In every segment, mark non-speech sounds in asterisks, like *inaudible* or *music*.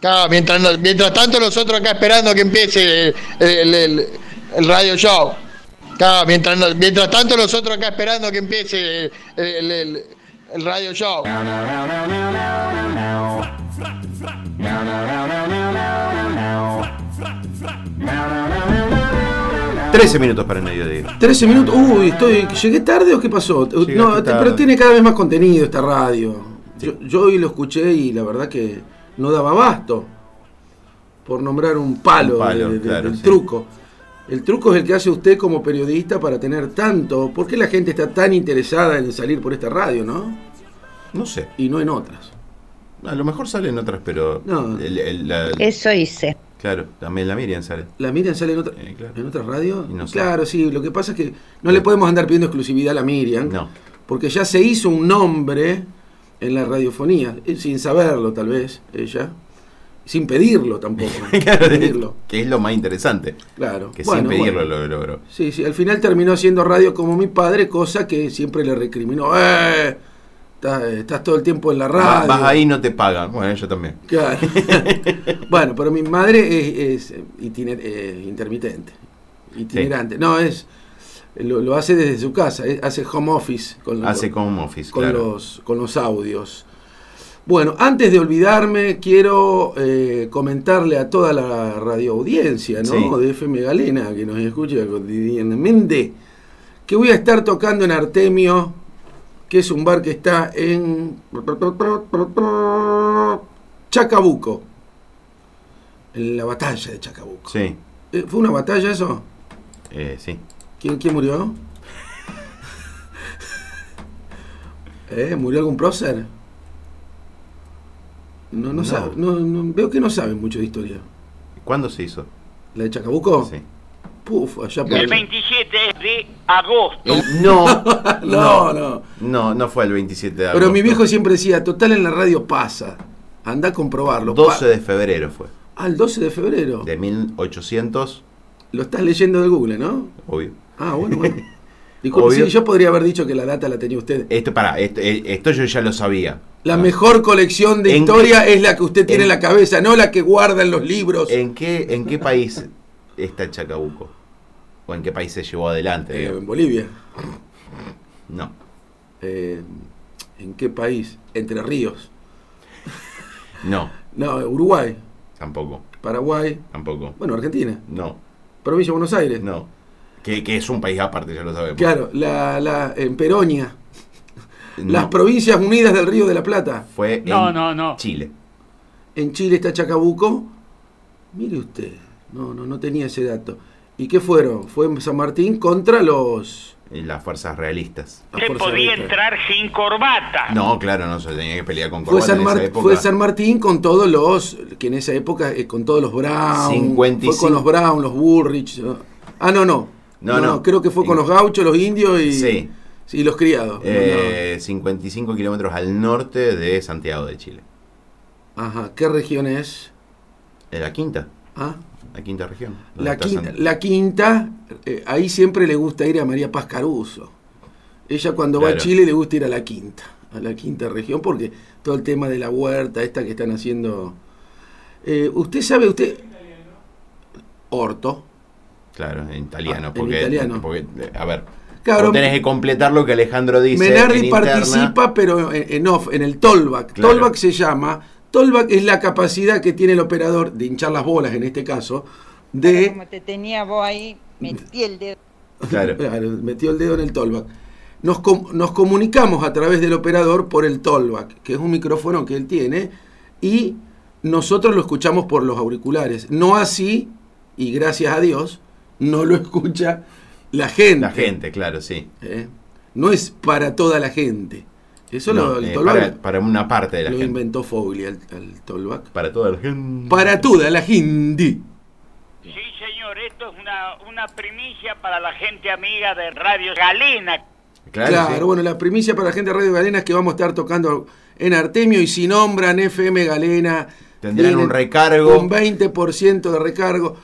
Claro, mientras, no- mientras tanto nosotros acá esperando que empiece el, el- el- el radio show. Claro, mientras, mientras tanto nosotros acá esperando que empiece el, el- el- el radio show. 13 minutos para el mediodía. 13 minutos. Uy, estoy, ¿llegué tarde o qué pasó? Llegaste No, tarde. pero tiene cada vez más contenido esta radio. Yo, yo hoy lo escuché y la verdad que no daba abasto. Por nombrar un palo, Un palo, de- de- claro, del sí. truco. El truco es el que hace usted como periodista para tener tanto. ¿Por qué la gente está tan interesada en salir por esta radio, no? No sé. Y no en otras. A lo mejor salen otras, pero. No. el- el- la- Eso hice. claro, también la Miriam sale. ¿La Miriam sale en, otra, Eh, claro. en otras radios? Y no sé. claro, sí. Lo que pasa es que no le podemos andar pidiendo exclusividad a la Miriam. No. Porque ya se hizo un nombre en la radiofonía, sin saberlo tal vez, ella. Sin pedirlo tampoco. *laughs* Claro, sin pedirlo. que es lo más interesante. Claro. Que Bueno, sin pedirlo bueno. lo logró. Sí, sí. Al final terminó haciendo radio como mi padre, cosa que siempre le recriminó. ¡Eh! Estás, estás todo el tiempo en la radio. Vas ahí y no te pagan. Bueno, yo también. Claro. *laughs* *laughs* bueno, pero mi madre es, es itiner- eh, intermitente, itinerante. No, es lo, lo hace desde su casa, eh, hace home office con, los- Hace como office, con, claro. los, con los audios. Bueno, antes de olvidarme, quiero eh, comentarle a toda la radioaudiencia ¿no? Sí. de FM Galena, que nos escucha cotidianamente, que voy a estar tocando en Artemio, que es un bar que está en Chacabuco, en la batalla de Chacabuco. Sí, Eh, ¿Fue una batalla eso? eh, sí. ¿Quién, quién murió? ¿Eh? ¿Murió algún prócer? No, no, No. sabe. No, no- veo que no saben mucho de historia. ¿Cuándo se hizo? ¿La de Chacabuco? Sí. Puf, allá por... El 27 de agosto. *laughs* No, no, no. no, no fue el 27 de agosto. Pero mi viejo siempre decía, total en la radio pasa. Anda a comprobarlo. 12 Pa- de febrero fue. Ah, el 12 de febrero. De 1800, Lo estás leyendo de Google, ¿no? obvio. Ah, bueno, bueno. *laughs* Disculpe, sí, yo podría haber dicho que la data la tenía usted. Esto, para, esto, eh, esto yo ya lo sabía. La Ah. mejor colección de ¿En historia qué- es la que usted tiene en, en- la cabeza, no la que guarda en los libros. ¿En qué, ¿En qué país está Chacabuco? ¿O en qué país se llevó adelante? Eh, en Bolivia. No, Eh, ¿En qué país? Entre Ríos. *laughs* no, No, Uruguay, tampoco, Paraguay, tampoco. bueno, Argentina, No, provincia de Buenos Aires. no. Que, que es un país aparte, ya lo sabemos. Claro, la, la, en Peronia, No, las Provincias Unidas del Río de la Plata. fue No, en no, no. Chile. En Chile está Chacabuco. Mire usted, no, no, no tenía ese dato. ¿Y qué fueron? Fue en San Martín contra los... en las fuerzas realistas. las Se fuerzas podía realistas. entrar sin corbata. No, claro, no se tenía que pelear con Fue corbata San, en Mar- esa época. fue San Martín con todos los, que en esa época, eh, con todos los Brown, 55. fue con los Brown, los Bullrich. ¿no? Ah, no, no. No, no. creo que fue con los gauchos, los indios y, Sí. y los criados. Eh, 55 kilómetros al norte de Santiago de Chile. Ajá, ¿qué región es? ¿En la quinta? Ah, La quinta región. ¿Dónde La quinta, San- la quinta eh, ahí siempre le gusta ir a María Paz Caruso. Ella cuando va a. Chile le gusta ir a la quinta, a la quinta región, porque todo el tema de la huerta, esta que están haciendo... Eh, usted sabe, usted... Orto. Claro, en italiano. Ah, en porque, italiano. porque, eh, a ver, Claro, tenés que completar lo que Alejandro dice. Menardi en participa, pero en, en off, en el tollback. Claro. Tollback se llama. Tollback es la capacidad que tiene el operador de hinchar las bolas, en este caso, de. Como te tenía vos ahí, metí el dedo. Claro. *laughs* Claro, metió el dedo en el tollback. Nos, com- nos comunicamos a través del operador por el tollback, que es un micrófono que él tiene, y nosotros lo escuchamos por los auriculares. No así, y gracias a Dios, no lo escucha la gente. La gente, claro, sí. ¿eh? No es para toda la gente. Eso No, lo, el eh, para, para una parte de la lo gente. inventó Fogli, el, el tollback. Para toda la gente. Para toda la gente. Sí, señor, esto es una, una primicia para la gente amiga de Radio Galena. Claro, Claro, sí. bueno, la primicia para la gente de Radio Galena es que vamos a estar tocando en Artemio y si nombran FM Galena. Tendrán un recargo. Un 20% de recargo.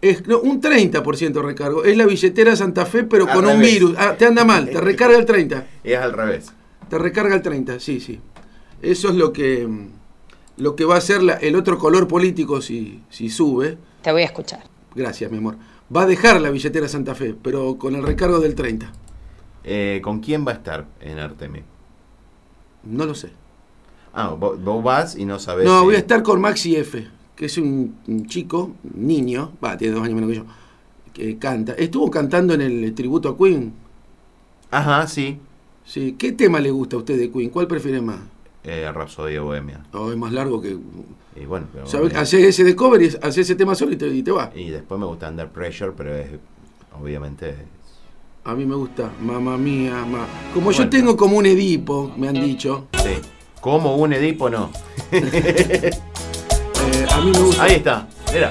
Es, no, un 30% de recargo. Es la billetera Santa Fe, pero Al con un virus. Ah, te anda mal, te recarga el 30. Es al revés. Te recarga el 30, sí, sí. Eso es lo que. lo que va a ser la- el otro color político si, si sube, Te voy a escuchar. gracias mi amor, va a dejar la billetera Santa Fe, pero con el recargo del 30. Eh, ¿Con quién va a estar en Artemio? No lo sé. Ah, vos, vos vas y no sabés. No, si- voy a estar con Maxi F, que es un, un chico, un niño, va, tiene dos años menos que yo, que canta. Estuvo cantando en el tributo a Queen. Ajá, sí. Sí. ¿Qué tema le gusta a usted de Queen? ¿Cuál prefiere más? Eh, Rapsodia Bohemia. Oh, es más largo que... Y bueno, pero- ¿Sabe? Hace ese de cover y hace ese tema solo y te, y te va. Y después me gusta Under Pressure, pero es obviamente. es- A mí me gusta, mamá mía, ma. Como yo Bueno. tengo como un Edipo, me han dicho, Sí. Como un Edipo, no. *laughs* eh, a mí me gusta... Ahí está. Mira.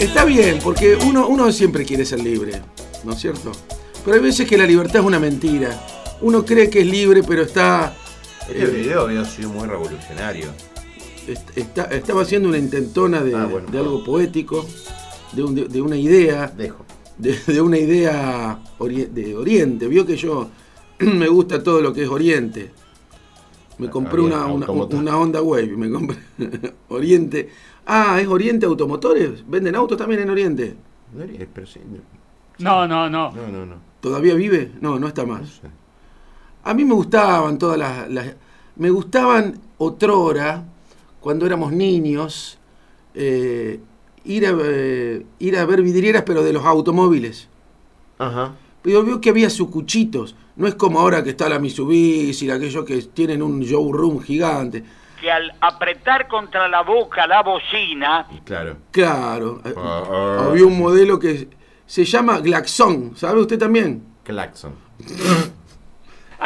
Está bien, porque uno, uno siempre quiere ser libre, ¿no es cierto? Pero hay veces que la libertad es una mentira. Uno cree que es libre, pero está... Este eh, video había sido muy revolucionario. está- estaba haciendo una intentona de, Ah, bueno. de algo poético, de, un- de- de una idea, Dejo. De, de una idea ori- de Oriente. Vio que yo *clears throat* me gusta todo lo que es Oriente. Me Ah, compré una, una, Honda Wave, me compré *laughs* Oriente. Ah, ¿es Oriente Automotores? ¿Venden autos también en Oriente? No, No, no, no. no. ¿Todavía vive? No, no está No más. sé. A mí me gustaban todas las, las- me gustaban otrora, cuando éramos niños, eh, ir, a, eh, ir a ver vidrieras, pero de los automóviles. Ajá. Pero veo que había sucuchitos. No es como ahora que está la Mitsubishi, aquellos que tienen un showroom gigante. Que al apretar contra la boca la bocina, claro. Claro, eh, Ah. había un modelo que se llama Glaxon, ¿sabe usted también? Claxon. *laughs*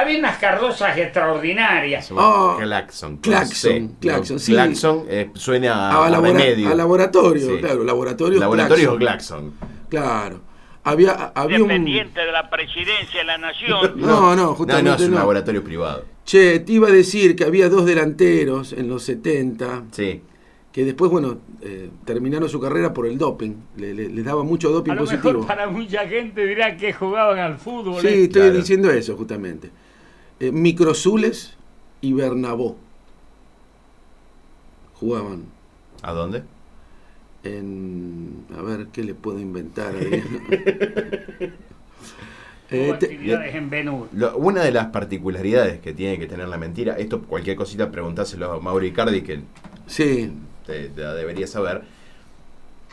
había unas cardosas extraordinarias. Ah, Claxon. Claxon. Claxon, No, sí. Claxon eh, suena a, A, a labora- remedio. a laboratorio, Sí. claro, laboratorio. Laboratorio Claxon. Claxon. Claro. Había, había un... Dependiente de la presidencia de la nación. No, *laughs* no, No, justamente no, es un no. laboratorio privado. Che, te iba a decir que había dos delanteros en los 70 Sí. que después, bueno, eh, terminaron su carrera por el doping. Le- le- les daba mucho doping A lo positivo. mejor para mucha gente dirá que jugaban al fútbol. Sí, ¿eh? estoy Claro. diciendo eso justamente. Eh, Microzules y Bernabó jugaban ¿A dónde? en... A ver, ¿qué le puedo inventar? *laughs* *laughs* Eh, te- actividades en. Lo- una de las particularidades que tiene que tener la mentira, esto cualquier cosita preguntáselo a Mauro Icardi que sí, te, te la debería saber,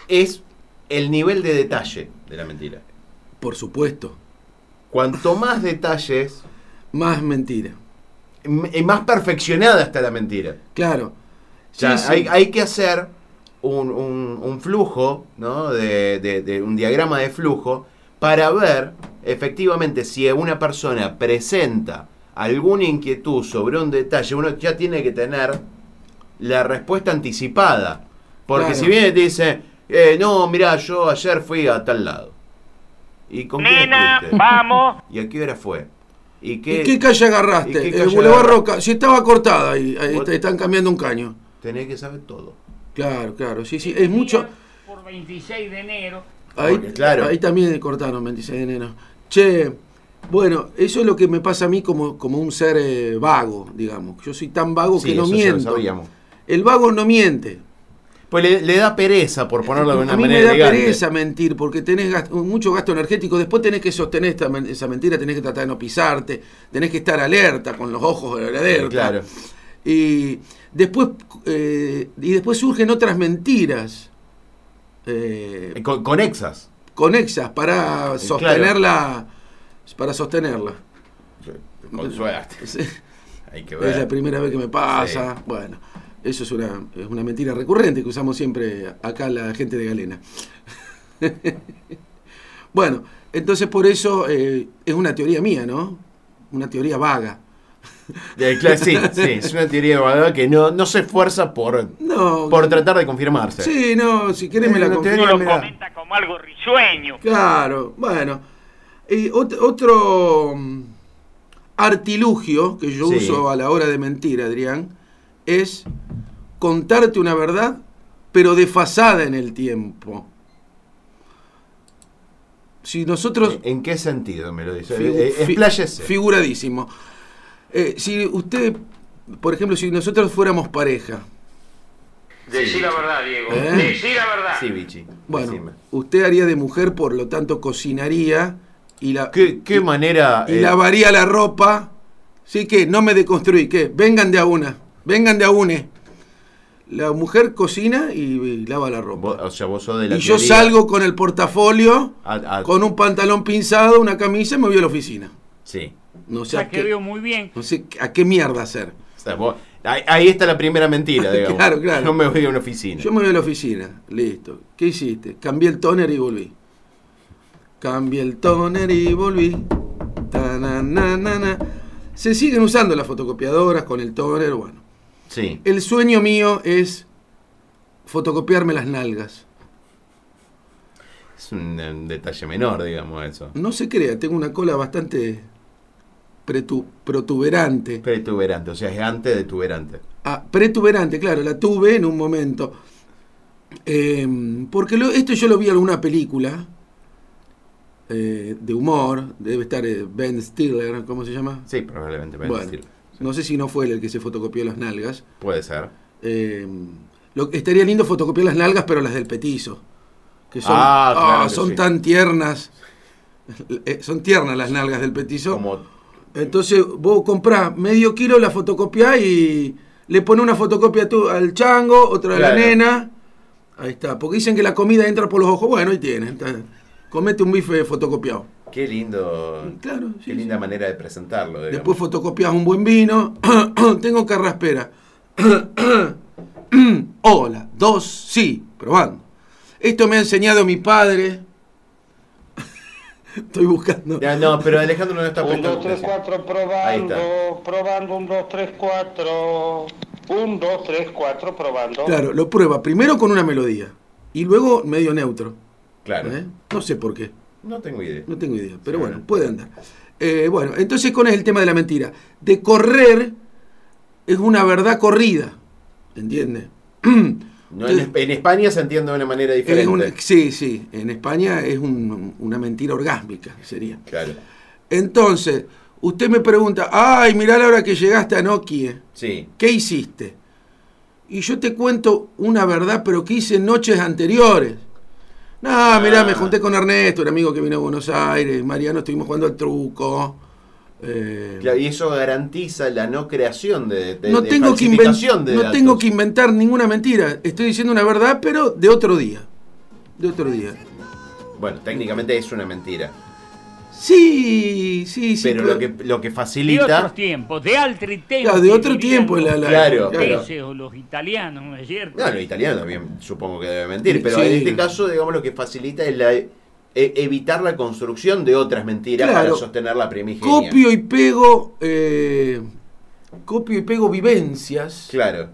es el nivel de detalle de la mentira. por supuesto. Cuanto más detalles, Más mentira. y más perfeccionada está la mentira. Claro. O sea, Sí, sí. Hay, hay que hacer un, un- un flujo, ¿no? De, de- de un diagrama de flujo para ver efectivamente si una persona presenta alguna inquietud sobre un detalle, uno ya tiene que tener la respuesta anticipada. Porque Claro. si viene y te dice, eh, no, mira, yo ayer fui a tal lado. ¿Y con Nena, vamos. *laughs* ¿Y a qué hora fue? ¿Y ¿Y qué, calle agarraste? ¿Y qué el Boulevard? Roca. Si estaba cortada ahí, están cambiando un caño. Tenés que saber todo. Claro, claro. Sí, sí. Es mucho. Por 26 de enero. Ahí, Porque, claro. ahí también cortaron 26 de enero. Che, bueno, eso es lo que me pasa a mí como, como un ser eh, vago, digamos. Yo soy tan vago Sí, que no eso ya lo miento. sabíamos. El vago no miente. Pues le, le da pereza, por ponerlo de una a mí manera me da elegante. pereza mentir porque tenés mucho gasto energético. Después tenés que sostener esta esa mentira, tenés que tratar de no pisarte, tenés que estar alerta con los ojos alerta. Claro. Y después, eh, y después surgen otras mentiras eh, Con, conexas. conexas para Eh, sostenerla. Para sostenerla. Con suerte. Sí, Hay que Es la primera vez que me pasa. Bueno, eso es una, es una mentira recurrente que usamos siempre acá la gente de Galena. *laughs* bueno, entonces por eso eh, es una teoría mía, ¿no? Una teoría vaga. Eh, claro, sí, *laughs* sí, es una teoría vaga que no, no se esfuerza por, No, por tratar de confirmarse. Sí, no, si querés me la Uno lo comenta como algo risueño. Claro, bueno. Y ot- otro mm, artilugio que yo Sí. uso a la hora de mentir, Adrián, es contarte una verdad, pero desfasada en el tiempo. si nosotros... ¿En qué sentido me lo dice? Figu- Eh, eh, fi- expláyese. Figuradísimo. Eh, si usted, por ejemplo, si nosotros fuéramos pareja, Decí la verdad, Diego. ¿Eh? Decí la verdad. Sí, Vichy. bueno, decime. usted haría de mujer, por lo tanto cocinaría y la ¿Qué, qué y- manera... y eh, lavaría la ropa. Sí que no me deconstruí, que vengan de a una, vengan de a une. La mujer cocina y, y lava la ropa. vos- o sea, vos sos de la y yo salgo con el portafolio, a- a- con un pantalón pinzado, una camisa y me voy a la oficina. Sí. No sé, Ya a que qué, veo muy bien. no sé a qué mierda hacer. O sea, vos- ahí, ahí está la primera mentira, *laughs* digamos. Claro, claro. Yo me voy a una oficina. Yo me voy a la oficina, listo. ¿Qué hiciste? Cambié el toner y volví. Cambié el toner y volví. Ta-na-na-na-na. Se siguen usando las fotocopiadoras con el toner, bueno. Sí. El sueño mío es fotocopiarme las nalgas. Es un, detalle menor, digamos, eso. No se crea, tengo una cola bastante pretu- protuberante. Pretuberante, o sea, es antes de tuberante. Ah, pretuberante, claro, la tuve en un momento. Eh, porque lo- esto yo lo vi en alguna película eh, de humor, debe estar eh, Ben Stiller, ¿cómo se llama? Sí, probablemente. Ben Bueno, Stiller. No sé si no fue él el que se fotocopió las nalgas. Puede ser. Eh, lo, estaría lindo fotocopiar las nalgas, pero las del petizo. Que son, Ah, claro ah, que son sí. tan tiernas. Eh, son tiernas las nalgas del petizo. Como Entonces vos comprás medio kilo, la fotocopiás y le pones una fotocopia tú al chango, otra a la nena. Ahí está. Porque dicen que la comida entra por los ojos. Bueno, ahí tienes. está. Comete un bife fotocopiado. Qué lindo. Claro, sí, Qué sí. linda manera de presentarlo. digamos. Después fotocopias un buen vino. *clears throat* Tengo carraspera. *clears throat* Hola, dos, sí, probando. Esto me ha enseñado mi padre. *laughs* Estoy buscando. Ya, no, pero Alejandro no está 1, prestando 2, 3, atención. 4, Ahí está. probando, probando, 1, 2, 3, 4. 1, 2, 3, 4, probando. Claro, lo prueba primero con una melodía y luego medio neutro. Claro. ¿eh? No sé por qué, No tengo idea. no tengo idea, pero Sí. bueno, puede andar. Eh, bueno, entonces con el tema de la mentira. De correr es una verdad corrida, ¿entiendes? No, en, en España se entiende de una manera Es diferente. una- sí, sí, en España es un- una mentira orgásmica, sería. Claro. Entonces, usted me pregunta, ay, mirá la hora que llegaste a Nokia, Sí. ¿qué hiciste? Y yo te cuento una verdad, pero que hice noches anteriores. No, mirá, me junté con Ernesto, un amigo que vino a Buenos Aires, Mariano, estuvimos jugando al truco. eh, Claro, y eso garantiza la no creación de, de- no de tengo, que, falsificación inven- de no datos. tengo que inventar ninguna mentira. Estoy diciendo una verdad, pero de otro día. De otro día. Bueno, técnicamente es una mentira. Sí, sí, sí. pero lo que, lo que De facilita. otros tiempos, de altri tempi. Claro, de otro tiempo. los La, la- Claro, claro. franceses o los italianos, ¿no es cierto? No, los italianos también supongo que debe mentir, pero Sí. en este caso, digamos, lo que facilita es la, e- evitar la construcción de otras mentiras Claro. para sostener la primigenia. Copio y pego. eh, copio y pego vivencias. Claro.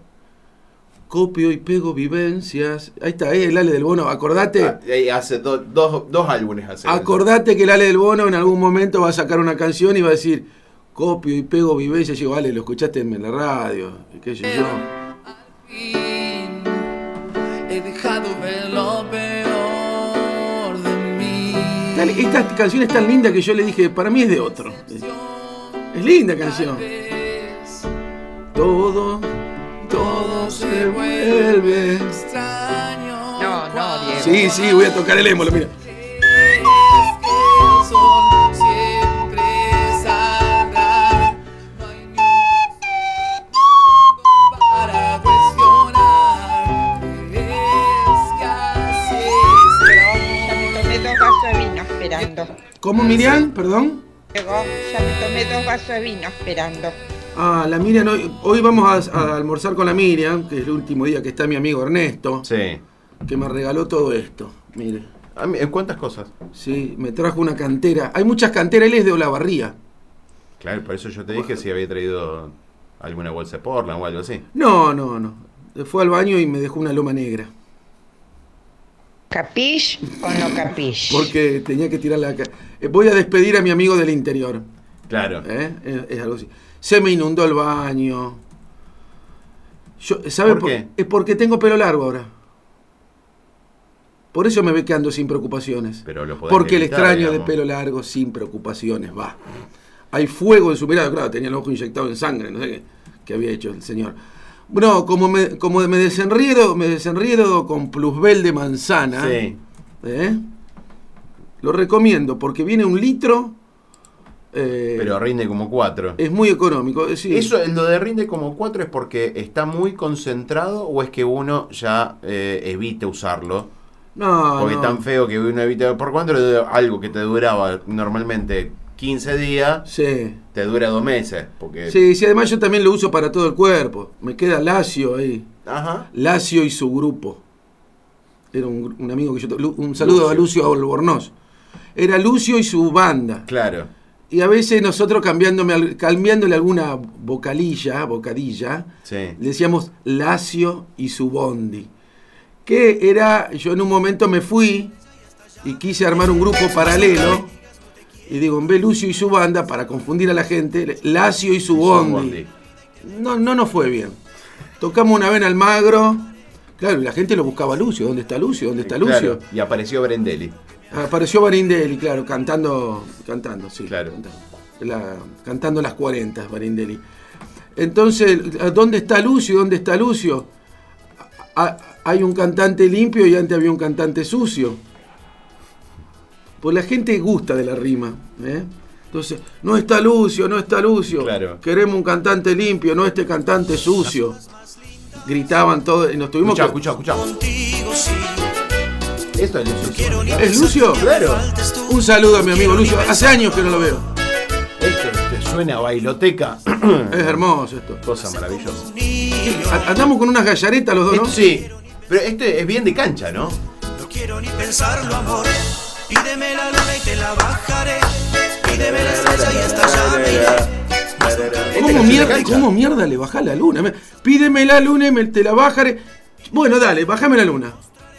Copio y pego vivencias. Ahí está, eh, el Ale del Bono. Acordate. Ah, hace do- dos, dos álbumes hace. Acordate que el Ale del Bono en algún momento va a sacar una canción y va a decir. Copio y pego vivencias. Y digo, Ale, lo escuchaste en la radio. y qué sé yo. fin he dejado ver lo peor de mí. Dale, esta canción es tan linda que yo le dije, para mí es de otro. Es linda canción. Todo, todo se vuelve. Extraño. No, no, Diego. Sí, sí, voy a tocar el émolo, mira. El sol siempre saldrá. No hay ni un para cuestionar. Es que así Ya me tomé dos vasos de vino esperando. ¿Cómo, Miriam? Perdón. Diego, ya me tomé dos vasos de vino esperando. Ah, la Miriam, hoy, hoy vamos a, a almorzar con la Miriam, que es el último día que está mi amigo Ernesto, Sí. que me regaló todo esto. Mire, ¿En cuántas cosas? sí, me trajo una cantera. Hay muchas canteras, él es de Olavarría. Claro, por eso yo te dije si había traído alguna bolsa de Portland o algo así. No, no, no. Fue al baño y me dejó una loma negra. ¿Capish o no capish? Porque tenía que tirar la... Eh, Voy a despedir a mi amigo del interior. Claro. ¿eh? Es, es algo así. Se me inundó el baño. Yo, ¿Sabe ¿Por qué? Es porque tengo pelo largo ahora. Por eso me ve que ando sin preocupaciones. Pero lo Porque el evitar, extraño digamos. de pelo largo sin preocupaciones va. Hay fuego en su mirada, claro, tenía el ojo inyectado en sangre, no sé qué, qué había hecho el señor. Bueno, como me, como me desenriedo, me desenriedo con plusbel de manzana. Sí. ¿eh? Lo recomiendo porque viene un litro. Eh, Pero rinde como 4. es muy económico. eh, sí. Eso, lo de rinde como 4 es porque está muy concentrado o es que uno ya eh, evite usarlo. no, Porque no. es tan feo que uno evita. ¿Por cuánto algo que te duraba normalmente 15 días? Sí. Te dura dos meses. Porque. Sí, sí, además yo también lo uso para todo el cuerpo. Me queda lacio ahí. Ajá. Lacio y su grupo. Era un, un amigo que yo... Un saludo a Lucio Albornoz. Era Lucio y su banda. Claro. Y a veces nosotros cambiándome, cambiándole alguna vocalilla, bocadilla, Sí. decíamos Lacio y su bondi. Que era, yo en un momento me fui y quise armar un grupo paralelo. Y digo, en vez Lucio y su banda, para confundir a la gente, Lacio y su bondi. No, no nos fue bien. Tocamos una vez en Almagro. Claro, y la gente lo buscaba a Lucio. ¿Dónde está Lucio? ¿Dónde está Lucio? Claro, Y apareció Brendelli. Apareció Barindelli, claro, cantando, cantando, sí. Claro. Cantando, La- cantando las 40, Barindelli. Entonces, ¿dónde está Lucio? ¿Dónde está Lucio? Hay un cantante limpio y antes había un cantante sucio. Pues la gente gusta de la rima. ¿eh? Entonces, no está Lucio, no está Lucio. Claro. Queremos un cantante limpio, no este cantante sucio. Gritaban todos y nos tuvimos Escuchá, que... escuchá, escuchá. Esto es Lucio. ¿Es Lucio? Claro. Un saludo a mi amigo Lucio. Hace años que no lo veo. Esto te suena a bailoteca. *clears throat* Es hermoso esto. Cosa maravillosa. Andamos con unas gallaretas los dos, ¿no? Esto sí. Pero este es bien de cancha, ¿no? No quiero ni pensarlo, amor. Pídeme la luna y te la bajaré. Pídeme la estrella y hasta allá me iré. ¿Cómo mierda. ¿Cómo mierda le baja la luna? Me- Pídeme la luna y me, te la bajaré. Bueno, dale, bájame la luna.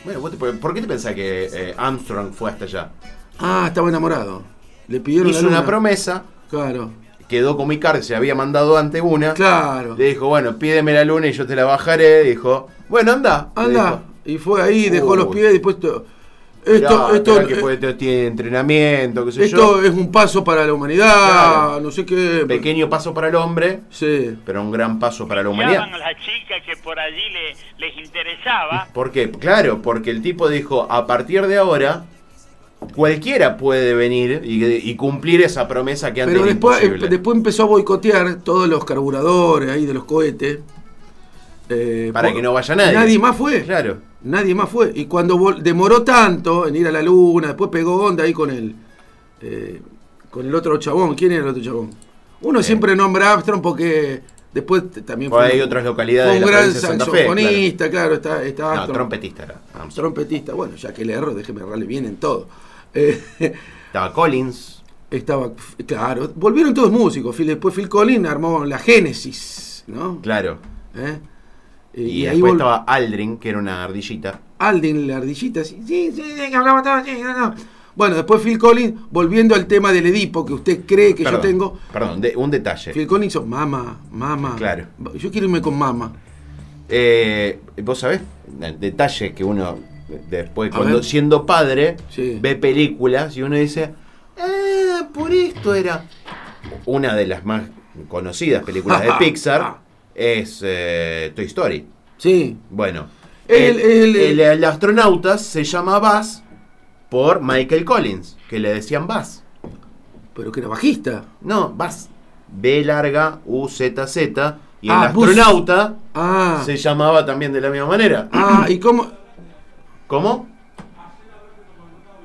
Bueno, vos te- ¿por qué te pensás que eh, Armstrong fue hasta allá? Ah, estaba enamorado. Le pidieron Hizo la luna. una promesa, Claro, quedó con mi carta, se había mandado ante una. claro. Le dijo, bueno, pídeme la luna y yo te la bajaré. Dijo, bueno, anda. Anda. Y fue ahí, dejó los pies dijo. Esto, Mirá, esto, mirá que eh, puede- tiene entrenamiento, qué sé esto yo. es un paso para la humanidad, Claro. no sé qué. Pequeño paso para el hombre, Sí. pero un gran paso para la humanidad. A las chicas que por allí le- les interesaba. ¿Por qué? Claro, porque el tipo dijo, a partir de ahora, cualquiera puede venir y, y cumplir esa promesa que antes Pero era después, imposible. eh, después empezó a boicotear todos los carburadores ahí de los cohetes. Eh, Para por- que no vaya nadie. Nadie más fue. Claro. Nadie más fue. Y cuando demoró tanto en ir a la luna, después pegó onda ahí con el, eh, con el otro chabón. ¿Quién era el otro chabón? Uno Eh. siempre nombra a Armstrong porque después también Pues hay un- otras localidades fue un gran saxofonista, claro, está, está No, Armstrong. trompetista era. Armstrong. Trompetista. Bueno, ya que le erro, déjeme errarle bien en todo. *laughs* Estaba Collins. Estaba, claro, volvieron todos músicos. Después Phil Collins armó la Génesis, ¿no? Claro. ¿Eh? Y, ahí después vol- estaba Aldrin, que era una ardillita. Aldin, la ardillita, sí, sí, sí, hablaba todo, sí, no, no. Bueno, después Phil Collins, volviendo al tema del Edipo que usted cree que Perdón, yo tengo. Perdón, de- un detalle. Phil Collins hizo Mama, Mama. Claro. Yo quiero irme con Mama. Eh, Vos sabés, el detalle que uno después, A cuando ver. siendo padre, Sí. ve películas y uno dice, ah, por esto era. Una de las más conocidas películas de *laughs* Pixar es eh, Toy Story. Sí. Bueno, El- el, el- el- el astronauta se llama Buzz por Michael Collins, que le decían Buzz. Pero que era bajista. No, Buzz. B larga, U, Z, Z. Y Ah, el Buzz. astronauta Ah. se llamaba también de la misma manera. Ah, ¿y cómo? ¿Cómo?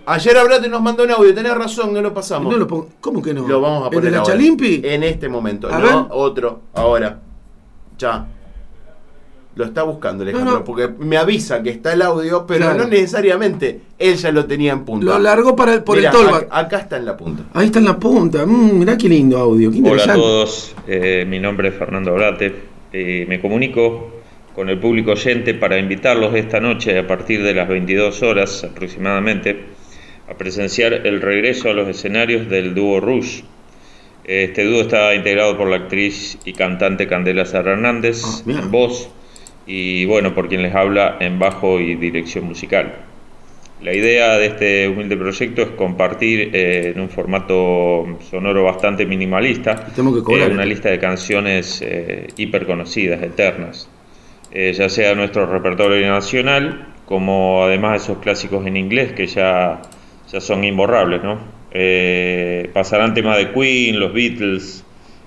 Ayer Abrate nos mandó un audio, tenés razón, no lo pasamos. No lo ¿Cómo que no? Lo vamos a ¿El poner de la ahora. Chalimpi? En este momento. A no, ver. otro, ahora. Ya. Lo está buscando Alejandro, No, no. porque me avisa que está el audio, pero Claro. no necesariamente él ya lo tenía en punta. Lo largó para el- por Mirá, el ac- Acá está en la punta. Ahí está en la punta. Mm, mirá qué lindo audio. Qué Hola a todos, eh, mi nombre es Fernando Abrate. Eh, me comunico con el público oyente para invitarlos esta noche a partir de las 22 horas aproximadamente a presenciar el regreso a los escenarios del dúo Rush. Este dúo está integrado por la actriz y cantante Candela Sara Hernández Ah, en voz y bueno, por quien les habla en bajo y dirección musical. La idea de este humilde proyecto es compartir eh, en un formato sonoro bastante minimalista cobrar, eh, una ¿eh? lista de canciones eh, hiper conocidas, eternas, ya sea nuestro repertorio nacional, como además esos clásicos en inglés que ya, ya son imborrables. ¿no? Eh, pasarán temas de Queen, los Beatles,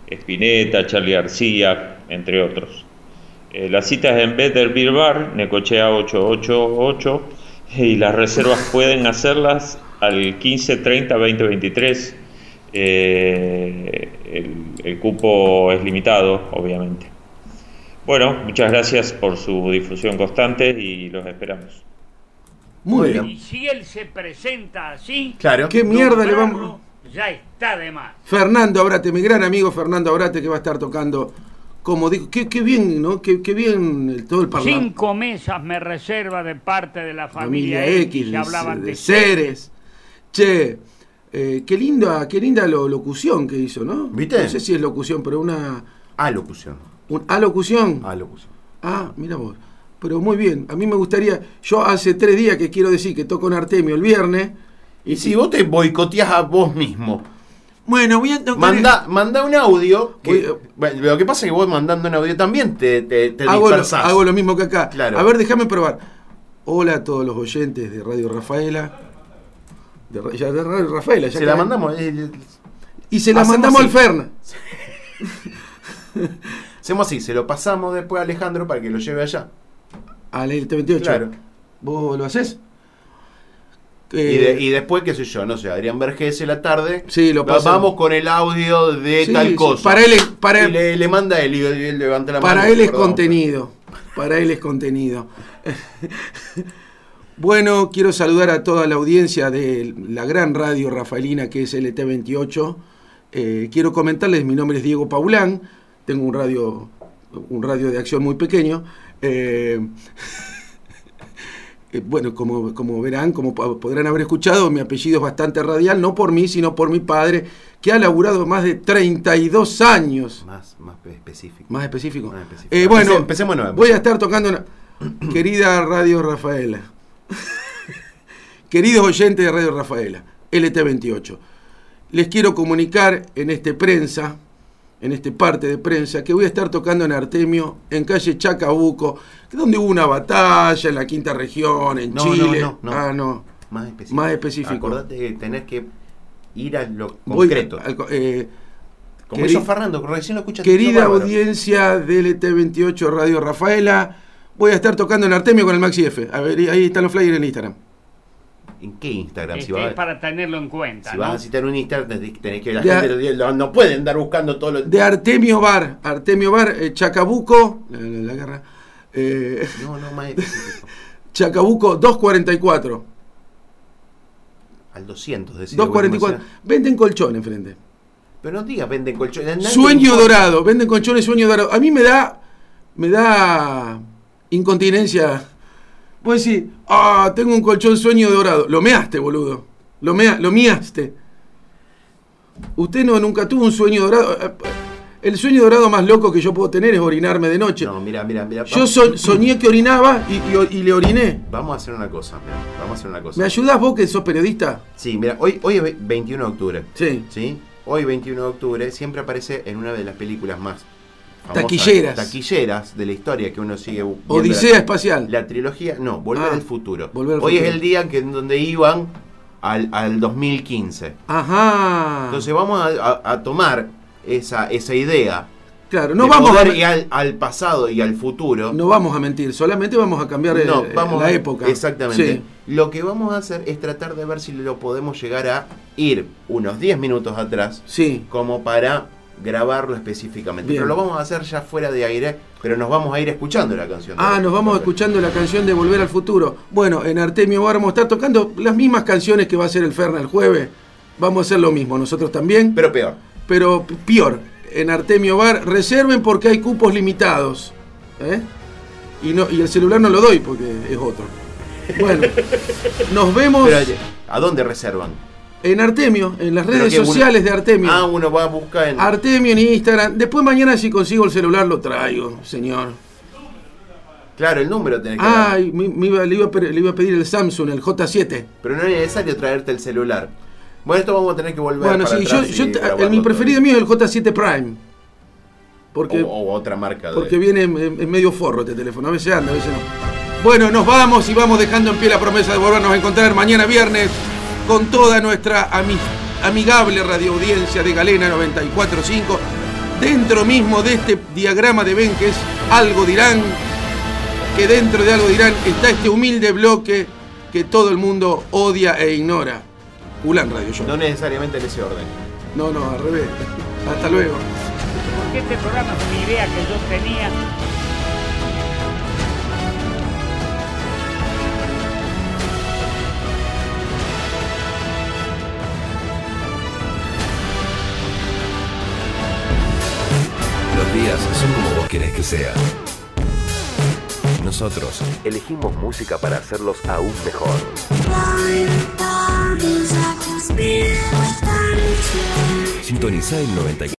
Spinetta, Charlie García, entre otros. Eh, las citas en Better Beer Bar, Necochea 888, y las reservas *laughs* pueden hacerlas al 1530 2023. Eh, el, el cupo es limitado, obviamente. Bueno, muchas gracias por su difusión constante y los esperamos. Muy bien. Y si él se presenta así, Claro. ¿Qué mierda le vamos? ya está de más. Fernando Abrate, mi gran amigo Fernando Abrate, que va a estar tocando, como digo, qué, qué bien, ¿no? Qué, qué bien el- todo el parlamento. Cinco mesas me reserva de parte de la familia, Familia X. X, Ya hablaban de, Ceres. Che, eh, qué linda, qué linda lo- locución que hizo, ¿no? ¿Viste? No sé si es locución, pero una, Alocución. un alocución. Alocución. Ah, mira vos. Pero muy bien. A mí me gustaría. Yo hace tres días que quiero decir que toco en Artemio el viernes. Y si vos te boicoteás a vos mismo, Bueno, voy a tocar. manda, manda un audio. Que, Voy- bueno, lo que pasa es que vos mandando un audio también te, te, te hago, lo, hago lo mismo que acá. Claro. A ver, déjame probar. Hola a todos los oyentes de Radio Rafaela. De, ya de Radio Rafaela. ya Se la cae. mandamos. eh, Y se la mandamos al así. Ferna. *laughs* Hacemos así, se lo pasamos después a Alejandro para que lo lleve allá. Al T28. Claro. ¿Vos lo haces? Y, Eh, de- y después, qué sé yo, no sé, Adrián Vergés en la tarde. Sí, lo pasamos. Vamos con el audio de Sí, tal sí, cosa. para él es- para- y le, le manda él y él levanta la mano. Para él es perdón. contenido. Para él es contenido. *laughs* bueno, quiero saludar a toda la audiencia de la gran radio rafaelina que es LT28. Eh, quiero comentarles, mi nombre es Diego Paulán, tengo un radio, un radio de acción muy pequeño. Eh, *laughs* eh, bueno, como, como verán, como po- podrán haber escuchado, mi apellido es bastante radial, no por mí, sino por mi padre, que ha laburado más de 32 años Más, más específico. más específico. Más específico. Eh, bueno, empecemos nuevo, voy a estar tocando una... *clears throat* Querida Radio Rafaela. Queridos oyentes de Radio Rafaela, LT28. Les quiero comunicar en este prensa, en este parte de prensa, que voy a estar tocando en Artemio, en calle Chacabuco, donde hubo una batalla en la quinta región, en No, Chile. no, no, no. Ah, no. Más específico. Más específico. Acordate que tenés que ir a lo Voy concreto. al co- eh, Como hizo Fernando, recién lo escuchaste. Querida audiencia de LT28 Radio Rafaela, voy a estar tocando en Artemio con el Maxi F. A ver, ahí están los flyers en Instagram. ¿En qué Instagram? Este si vas, es para tenerlo en cuenta. si ¿no? vas a citar un Instagram, tenés que la De- gente lo- no pueden andar buscando todo lo. De Artemio Bar, Artemio Bar, eh, Chacabuco, la, la- la guerra, eh, No, no, más. *laughs* Chacabuco 244. Al 200, decía. 244. Venden colchón enfrente. Pero no digas, venden colchones. nadie Sueño importa. dorado, venden colchones sueño dorado. A mí me da, me da incontinencia. Vos decís, ah, tengo un colchón sueño dorado. Lo measte, boludo. Lo, mea, lo miaste. Usted no, nunca tuvo un sueño dorado. Eh, El sueño dorado más loco que yo puedo tener es orinarme de noche. No, mira, mira, mira. Yo so- soñé que orinaba y, y- y le oriné. Vamos a hacer una cosa, mira, vamos a hacer una cosa. ¿Me ayudás vos que sos periodista? Sí, mira, hoy, hoy es ve- 21 de octubre. Sí. ¿Sí? Hoy 21 de octubre siempre aparece en una de las películas más Taquilleras. taquilleras de la historia que uno sigue viendo Odisea la- espacial. La trilogía, no, Volver Ah, al futuro. Volver al Hoy futuro. es el día que, en donde iban al, al 2015. Ajá. Entonces vamos a, a- a tomar esa, esa idea. claro, no vamos, a, ir al, al pasado y al futuro. no vamos a mentir, solamente vamos a cambiar eh, No, vamos la a- época. Exactamente. Sí. Lo que vamos a hacer es tratar de ver si lo podemos llegar a ir unos 10 minutos atrás Sí. como para grabarlo específicamente. Bien. Pero lo vamos a hacer ya fuera de aire, pero nos vamos a ir escuchando la canción. Ah, nos vamos escuchando la canción de Volver al Futuro. Bueno, en Artemio Bar vamos a estar tocando las mismas canciones que va a hacer el Ferna el jueves. Vamos a hacer lo mismo, nosotros también. Pero peor. pero peor. En Artemio Bar, reserven porque hay cupos limitados. ¿eh? Y, no, y el celular no lo doy porque es otro. Bueno, *laughs* nos vemos Pero, ¿A dónde reservan? En Artemio, en las redes uno- sociales de Artemio. Ah, uno va a buscar en. Artemio en Instagram. Después mañana si consigo el celular lo traigo, señor. Claro, el número tenés que dar. Ay, me, me iba- le, iba a, pe- le iba a pedir el Samsung, el J7. Pero no es necesario traerte el celular. Bueno, esto vamos a tener que volver Bueno, para sí, yo, atrás mi preferido mío es el J7 Prime. Porque, o, o otra marca de- porque viene en, en medio forro este teléfono. A veces anda, a veces no. Bueno, nos vamos y vamos dejando en pie la promesa de volvernos a encontrar mañana viernes con toda nuestra ami- amigable radioaudiencia de Galena 945. Dentro mismo de este diagrama de Ben que es algo dirán, que dentro de algo dirán está este humilde bloque que todo el mundo odia e ignora. Ulan Radio Show. No necesariamente en ese orden. No, no, al revés. Hasta luego. Porque este programa es una idea que yo tenía. Son como vos querés que sean. Nosotros elegimos música para hacerlos aún mejor. Sintoniza el 94.